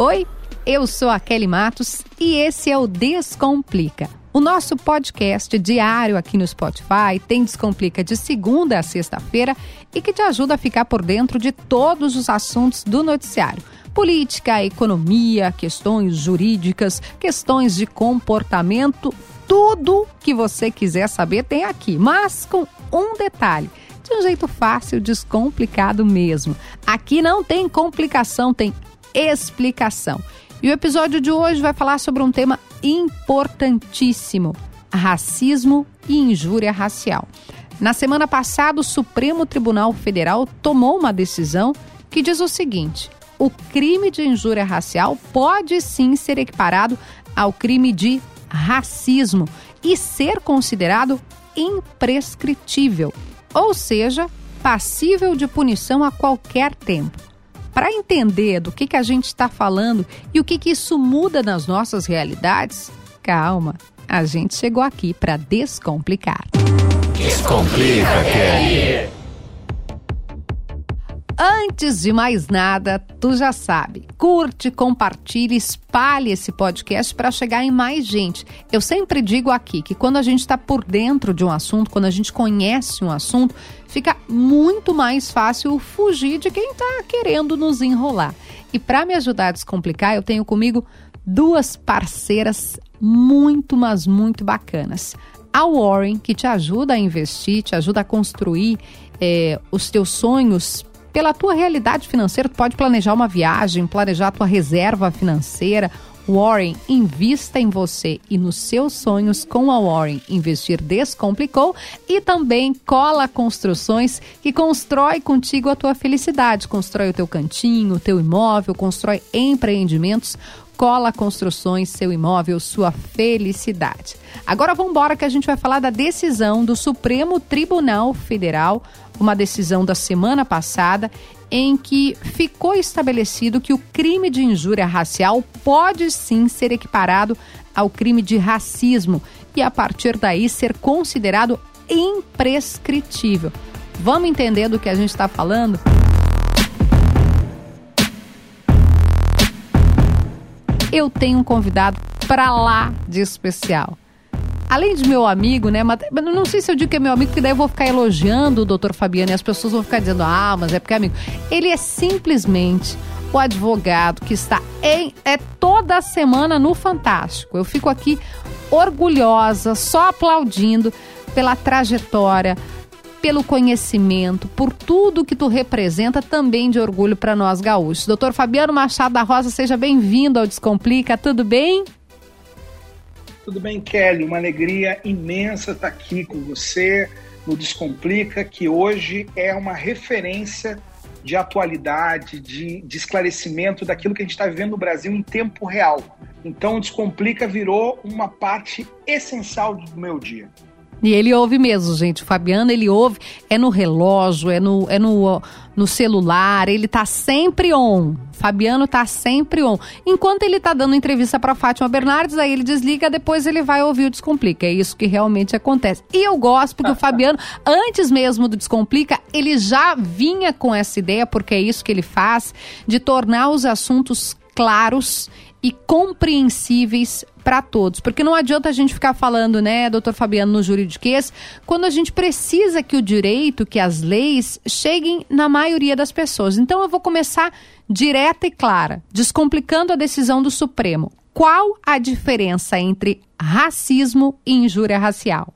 Oi, eu sou a Kelly Matos e esse é o Descomplica. O nosso podcast diário aqui no Spotify tem Descomplica de segunda a sexta-feira e que te ajuda a ficar por dentro de todos os assuntos do noticiário. Política, economia, questões jurídicas, questões de comportamento, tudo que você quiser saber tem aqui, mas com um detalhe de um jeito fácil, descomplicado mesmo. Aqui não tem complicação, tem explicação. E o episódio de hoje vai falar sobre um tema importantíssimo: racismo e injúria racial. Na semana passada, o Supremo Tribunal Federal tomou uma decisão que diz o seguinte: o crime de injúria racial pode sim ser equiparado ao crime de racismo e ser considerado imprescritível, ou seja, passível de punição a qualquer tempo para entender do que, que a gente está falando e o que, que isso muda nas nossas realidades, calma, a gente chegou aqui para descomplicar. Descomplica, Kelly! Antes de mais nada, tu já sabe, curte, compartilhe, espalhe esse podcast para chegar em mais gente. Eu sempre digo aqui que quando a gente está por dentro de um assunto, quando a gente conhece um assunto, fica muito mais fácil fugir de quem está querendo nos enrolar. E para me ajudar a descomplicar, eu tenho comigo duas parceiras muito, mas muito bacanas. A Warren, que te ajuda a investir, te ajuda a construir é, os teus sonhos pela tua realidade financeira, tu pode planejar uma viagem, planejar a tua reserva financeira. Warren, invista em você e nos seus sonhos com a Warren. Investir descomplicou e também cola construções que constrói contigo a tua felicidade, constrói o teu cantinho, o teu imóvel, constrói empreendimentos Cola Construções, seu imóvel, sua felicidade. Agora vamos embora que a gente vai falar da decisão do Supremo Tribunal Federal, uma decisão da semana passada, em que ficou estabelecido que o crime de injúria racial pode sim ser equiparado ao crime de racismo e a partir daí ser considerado imprescritível. Vamos entender do que a gente está falando? eu tenho um convidado para lá de especial. Além de meu amigo, né? Mas não sei se eu digo que é meu amigo, porque daí eu vou ficar elogiando o doutor Fabiano e as pessoas vão ficar dizendo, ah, mas é porque é amigo. Ele é simplesmente o advogado que está em é toda semana no Fantástico. Eu fico aqui orgulhosa, só aplaudindo pela trajetória, pelo conhecimento, por tudo que tu representa também de orgulho para nós gaúchos. Doutor Fabiano Machado da Rosa, seja bem-vindo ao Descomplica, tudo bem? Tudo bem, Kelly, uma alegria imensa estar aqui com você no Descomplica, que hoje é uma referência de atualidade, de, de esclarecimento daquilo que a gente está vivendo no Brasil em tempo real. Então, o Descomplica virou uma parte essencial do meu dia. E ele ouve mesmo, gente. O Fabiano, ele ouve, é no relógio, é no, é no, no celular, ele tá sempre on. Fabiano tá sempre on. Enquanto ele tá dando entrevista para Fátima Bernardes, aí ele desliga, depois ele vai ouvir o Descomplica. É isso que realmente acontece. E eu gosto porque o Fabiano, antes mesmo do Descomplica, ele já vinha com essa ideia, porque é isso que ele faz, de tornar os assuntos claros e compreensíveis para todos. Porque não adianta a gente ficar falando, né, doutor Fabiano, no juridiquês, quando a gente precisa que o direito, que as leis cheguem na maioria das pessoas. Então eu vou começar direta e clara, descomplicando a decisão do Supremo. Qual a diferença entre racismo e injúria racial?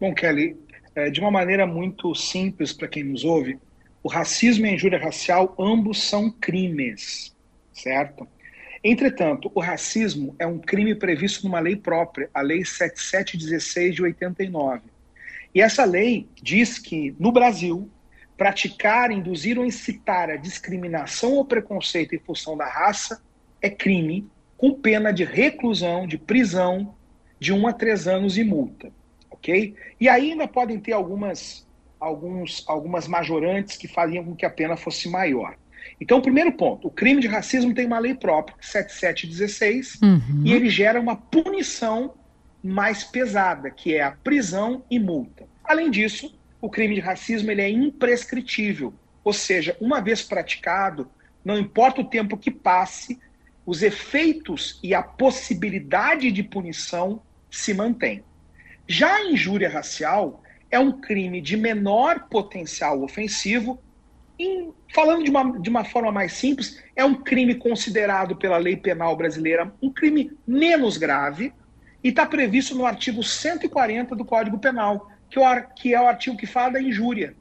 Bom, Kelly, é, de uma maneira muito simples para quem nos ouve, o racismo e a injúria racial ambos são crimes, certo? Entretanto, o racismo é um crime previsto numa lei própria, a Lei 7716 de 89. E essa lei diz que, no Brasil, praticar, induzir ou incitar a discriminação ou preconceito em função da raça é crime, com pena de reclusão, de prisão, de um a três anos e multa. Ok? E ainda podem ter algumas, alguns, algumas majorantes que fariam com que a pena fosse maior. Então, primeiro ponto, o crime de racismo tem uma lei própria, 7716, uhum. e ele gera uma punição mais pesada, que é a prisão e multa. Além disso, o crime de racismo ele é imprescritível, ou seja, uma vez praticado, não importa o tempo que passe, os efeitos e a possibilidade de punição se mantém. Já a injúria racial é um crime de menor potencial ofensivo. Em, falando de uma, de uma forma mais simples, é um crime considerado pela lei penal brasileira um crime menos grave e está previsto no artigo 140 do Código Penal, que, é o, que é o artigo que fala da injúria.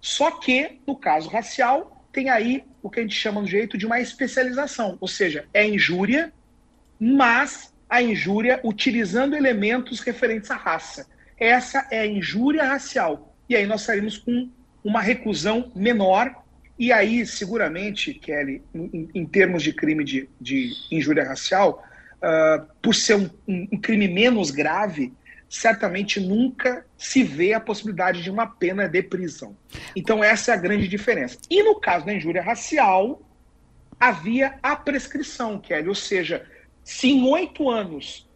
Só que, no caso racial, tem aí o que a gente chama no jeito de uma especialização, ou seja, é injúria, mas a injúria utilizando elementos referentes à raça. Essa é a injúria racial. E aí nós saímos com uma reclusão menor. E aí, seguramente, Kelly, em, em termos de crime de, de injúria racial, uh, por ser um, um crime menos grave, certamente nunca se vê a possibilidade de uma pena de prisão. Então, essa é a grande diferença. E no caso da injúria racial, havia a prescrição, Kelly, ou seja, se em oito anos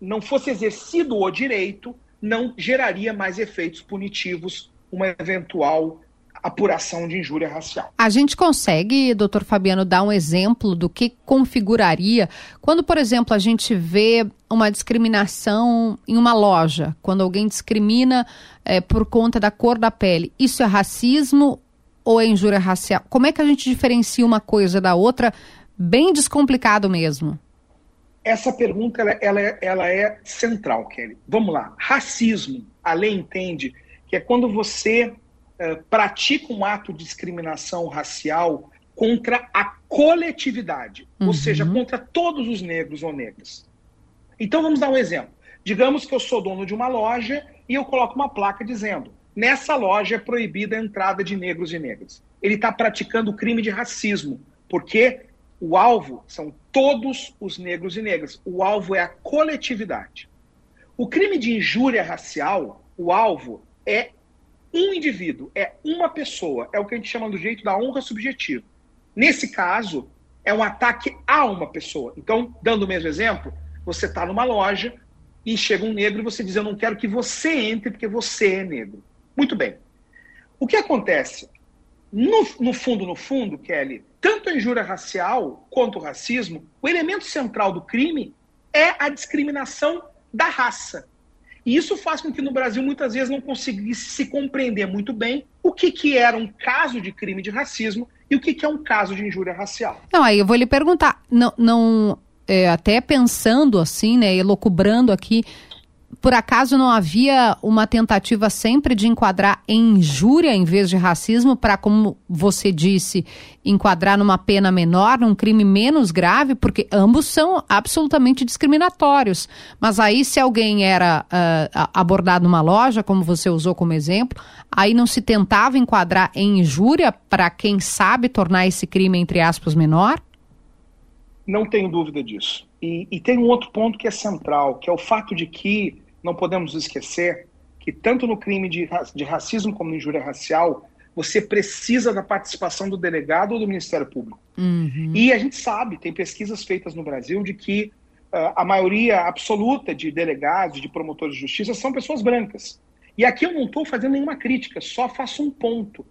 não fosse exercido o direito, não geraria mais efeitos punitivos uma eventual apuração de injúria racial. A gente consegue, doutor Fabiano, dar um exemplo do que configuraria quando, por exemplo, a gente vê uma discriminação em uma loja, quando alguém discrimina é, por conta da cor da pele. Isso é racismo ou é injúria racial? Como é que a gente diferencia uma coisa da outra? Bem descomplicado mesmo. Essa pergunta ela, ela, é, ela é central, Kelly. Vamos lá. Racismo, a lei entende que é quando você uh, pratica um ato de discriminação racial contra a coletividade, uhum. ou seja, contra todos os negros ou negras. Então vamos dar um exemplo. Digamos que eu sou dono de uma loja e eu coloco uma placa dizendo: nessa loja é proibida a entrada de negros e negras. Ele está praticando o crime de racismo, porque o alvo são todos os negros e negras. O alvo é a coletividade. O crime de injúria racial, o alvo é um indivíduo, é uma pessoa, é o que a gente chama do jeito da honra subjetiva. Nesse caso, é um ataque a uma pessoa. Então, dando o mesmo exemplo, você está numa loja e chega um negro e você diz: Eu não quero que você entre porque você é negro. Muito bem. O que acontece? No, no fundo, no fundo, Kelly, tanto a injúria racial quanto o racismo, o elemento central do crime é a discriminação da raça. E isso faz com que no Brasil muitas vezes não conseguisse se compreender muito bem o que, que era um caso de crime de racismo e o que, que é um caso de injúria racial. Não, aí eu vou lhe perguntar, não, não é, até pensando assim, né, elocubrando aqui, por acaso não havia uma tentativa sempre de enquadrar em injúria em vez de racismo para, como você disse, enquadrar numa pena menor, num crime menos grave, porque ambos são absolutamente discriminatórios. Mas aí, se alguém era uh, abordado numa loja, como você usou como exemplo, aí não se tentava enquadrar em injúria para quem sabe tornar esse crime, entre aspas, menor? Não tenho dúvida disso. E, e, tem um outro ponto que é central, que é o fato de que não podemos esquecer que tanto no crime de, de racismo como no injúria racial, você precisa da participação do delegado ou do Ministério Público. Uhum. E a gente sabe, tem pesquisas feitas no Brasil de que uh, a maioria absoluta de delegados, de promotores de justiça, são pessoas brancas. E aqui eu não estou fazendo nenhuma crítica, só faço um ponto.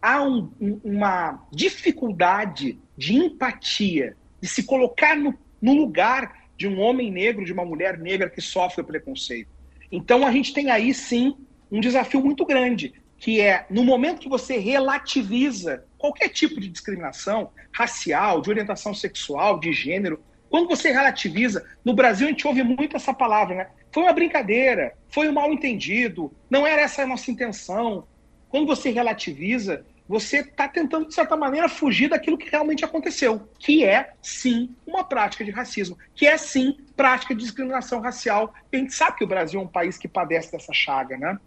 Há um, um, uma dificuldade de empatia, de se colocar no, no lugar de um homem negro, de uma mulher negra que sofre o preconceito. Então a gente tem aí sim um desafio muito grande, que é no momento que você relativiza qualquer tipo de discriminação racial, de orientação sexual, de gênero, quando você relativiza, no Brasil a gente ouve muito essa palavra, né? Foi uma brincadeira, foi um mal entendido, não era essa a nossa intenção. Quando você relativiza, você está tentando, de certa maneira, fugir daquilo que realmente aconteceu, que é, sim, uma prática de racismo, que é, sim, prática de discriminação racial. A gente sabe que o Brasil é um país que padece dessa chaga, né?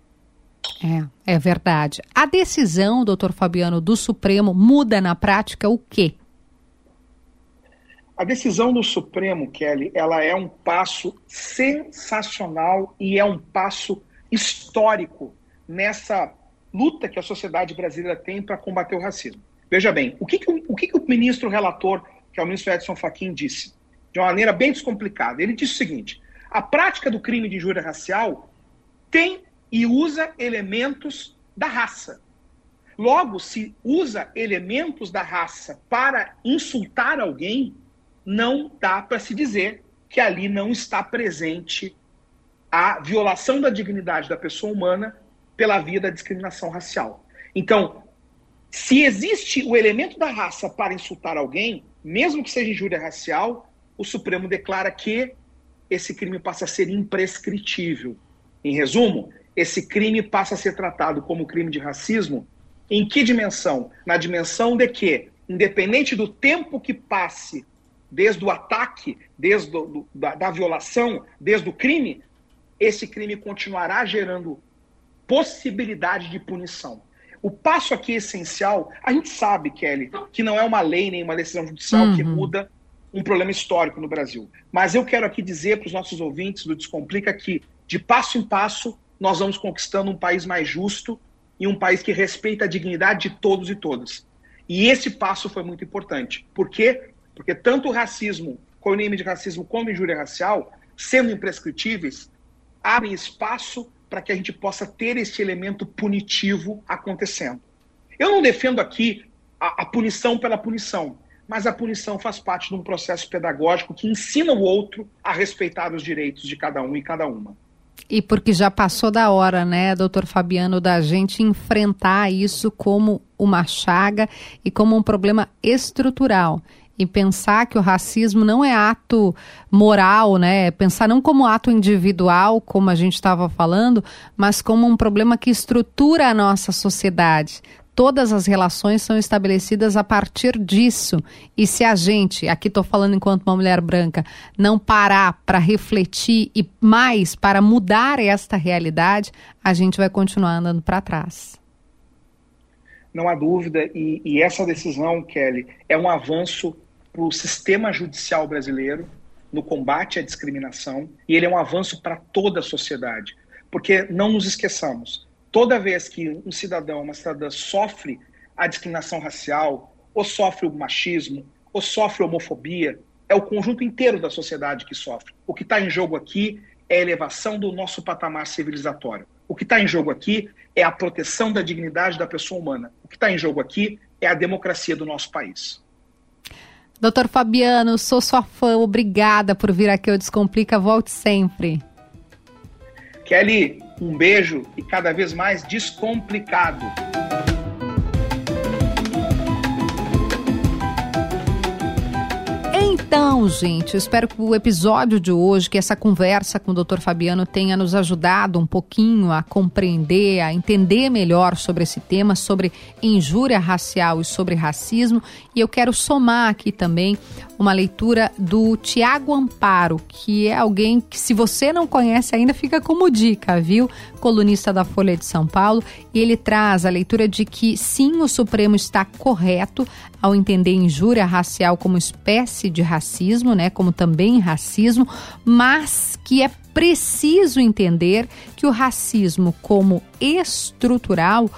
É, é verdade. A decisão, doutor Fabiano, do Supremo muda na prática o quê? A decisão do Supremo, Kelly, ela é um passo sensacional e é um passo histórico nessa luta que a sociedade brasileira tem para combater o racismo. Veja bem, o que, que, o, que, que o ministro relator, que é o ministro Edson Fachin, disse? De uma maneira bem descomplicada. Ele disse o seguinte: a prática do crime de injúria racial tem e usa elementos da raça. Logo, se usa elementos da raça para insultar alguém, não dá para se dizer que ali não está presente a violação da dignidade da pessoa humana pela via da discriminação racial. Então, se existe o elemento da raça para insultar alguém, mesmo que seja injúria racial, o Supremo declara que esse crime passa a ser imprescritível. Em resumo, esse crime passa a ser tratado como crime de racismo em que dimensão? Na dimensão de que, independente do tempo que passe desde o ataque, desde do, da, da violação, desde o crime, esse crime continuará gerando possibilidade de punição. O passo aqui é essencial, a gente sabe, Kelly, que não é uma lei nem uma decisão judicial uhum. que muda um problema histórico no Brasil. Mas eu quero aqui dizer para os nossos ouvintes do Descomplica que, de passo em passo, nós vamos conquistando um país mais justo e um país que respeita a dignidade de todos e todas. E esse passo foi muito importante. Por quê? Porque tanto o racismo, o de racismo, como a injúria racial, sendo imprescritíveis, abrem espaço para que a gente possa ter esse elemento punitivo acontecendo. Eu não defendo aqui a, a punição pela punição, mas a punição faz parte de um processo pedagógico que ensina o outro a respeitar os direitos de cada um e cada uma. E porque já passou da hora, né, doutor Fabiano, da gente enfrentar isso como uma chaga e como um problema estrutural. E pensar que o racismo não é ato moral, né? Pensar não como ato individual, como a gente estava falando, mas como um problema que estrutura a nossa sociedade todas as relações são estabelecidas a partir disso. E se a gente, aqui estou falando enquanto uma mulher branca, não parar para refletir e mais para mudar esta realidade, a gente vai continuar andando para trás. Não há dúvida, e, e essa decisão, Kelly, é um avanço para o sistema judicial brasileiro no combate à discriminação, e ele é um avanço para toda a sociedade. Porque não nos esqueçamos, toda vez que um cidadão, uma cidadã sofre a discriminação racial, ou sofre o machismo, ou sofre a homofobia, é o conjunto inteiro da sociedade que sofre. O que está em jogo aqui é a elevação do nosso patamar civilizatório. O que está em jogo aqui é a proteção da dignidade da pessoa humana. O que está em jogo aqui é a democracia do nosso país. Doutor Fabiano, sou sua fã. Obrigada por vir aqui ao Descomplica. Volte sempre. Kelly, um beijo e cada vez mais descomplicado. Então, gente, espero que o episódio de hoje, que essa conversa com o Dr. Fabiano tenha nos ajudado um pouquinho a compreender, a entender melhor sobre esse tema, sobre injúria racial e sobre racismo. E eu quero somar aqui também uma leitura do Tiago Amparo, que é alguém que, se você não conhece ainda, fica como dica, viu? Colunista da Folha de São Paulo. E ele traz a leitura de que, sim, o Supremo está correto ao entender injúria racial como espécie de racismo, né? Como também racismo, mas que é preciso entender que o racismo como estrutural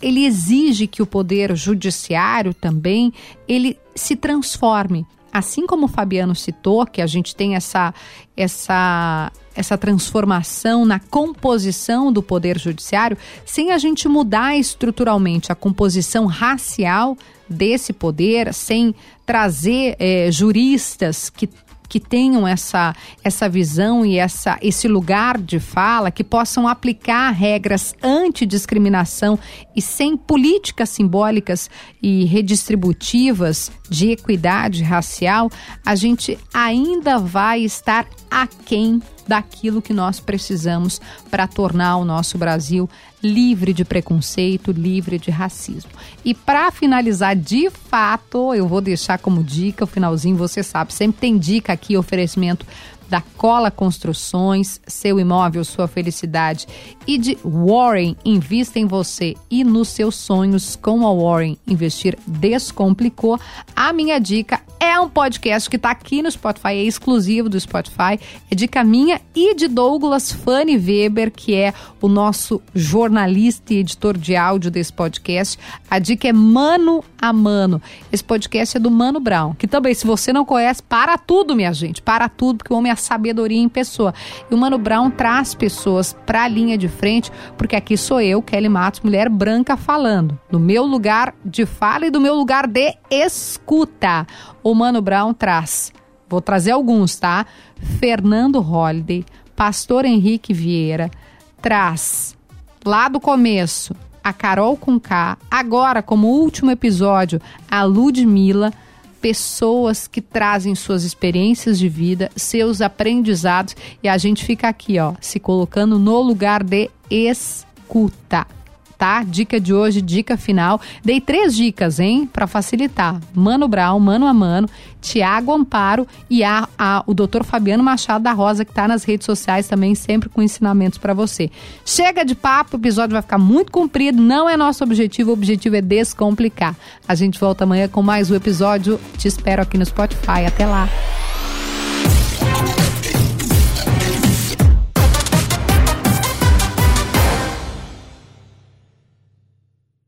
ele exige que o poder judiciário também ele se transforme assim como o Fabiano citou, que a gente tem essa, essa, essa transformação na composição do poder judiciário, sem a gente mudar estruturalmente a composição racial desse poder, sem trazer é, juristas que que tenham essa, essa visão e essa, esse lugar de fala, que possam aplicar regras antidiscriminação e sem políticas simbólicas e redistributivas de equidade racial, a gente ainda vai estar aquém daquilo que nós precisamos para tornar o nosso Brasil livre de preconceito, livre de racismo. E para finalizar, de fato, eu vou deixar como dica, o finalzinho você sabe, sempre tem dica aqui, oferecimento da Cola Construções, seu imóvel, sua felicidade e de Warren, invista em você e nos seus sonhos com a Warren. Investir descomplicou. A minha dica É um podcast que está aqui no Spotify, é exclusivo do Spotify. É dica minha e de Douglas Fanny Weber, que é o nosso jornalista e editor de áudio desse podcast. A dica é Mano a Mano. Esse podcast é do Mano Brown, que também, se você não conhece, para tudo, minha gente. Para tudo, porque o homem é sabedoria em pessoa. E o Mano Brown traz pessoas para a linha de frente, porque aqui sou eu, Kelly Matos, mulher branca, falando. Do meu lugar de fala e do meu lugar de escuta. O Mano Brown traz, vou trazer alguns, tá? Fernando Holliday, Pastor Henrique Vieira, traz lá do começo a Carol com K, agora como último episódio a Ludmilla, pessoas que trazem suas experiências de vida, seus aprendizados e a gente fica aqui, ó, se colocando no lugar de escuta tá? Dica de hoje, dica final. Dei três dicas, hein, para facilitar. Mano Brown, Mano a Mano, Tiago Amparo e a, a, o Dr. Fabiano Machado da Rosa, que tá nas redes sociais também, sempre com ensinamentos para você. Chega de papo, o episódio vai ficar muito comprido, não é nosso objetivo, o objetivo é descomplicar. A gente volta amanhã com mais um episódio. Te espero aqui no Spotify. Até lá.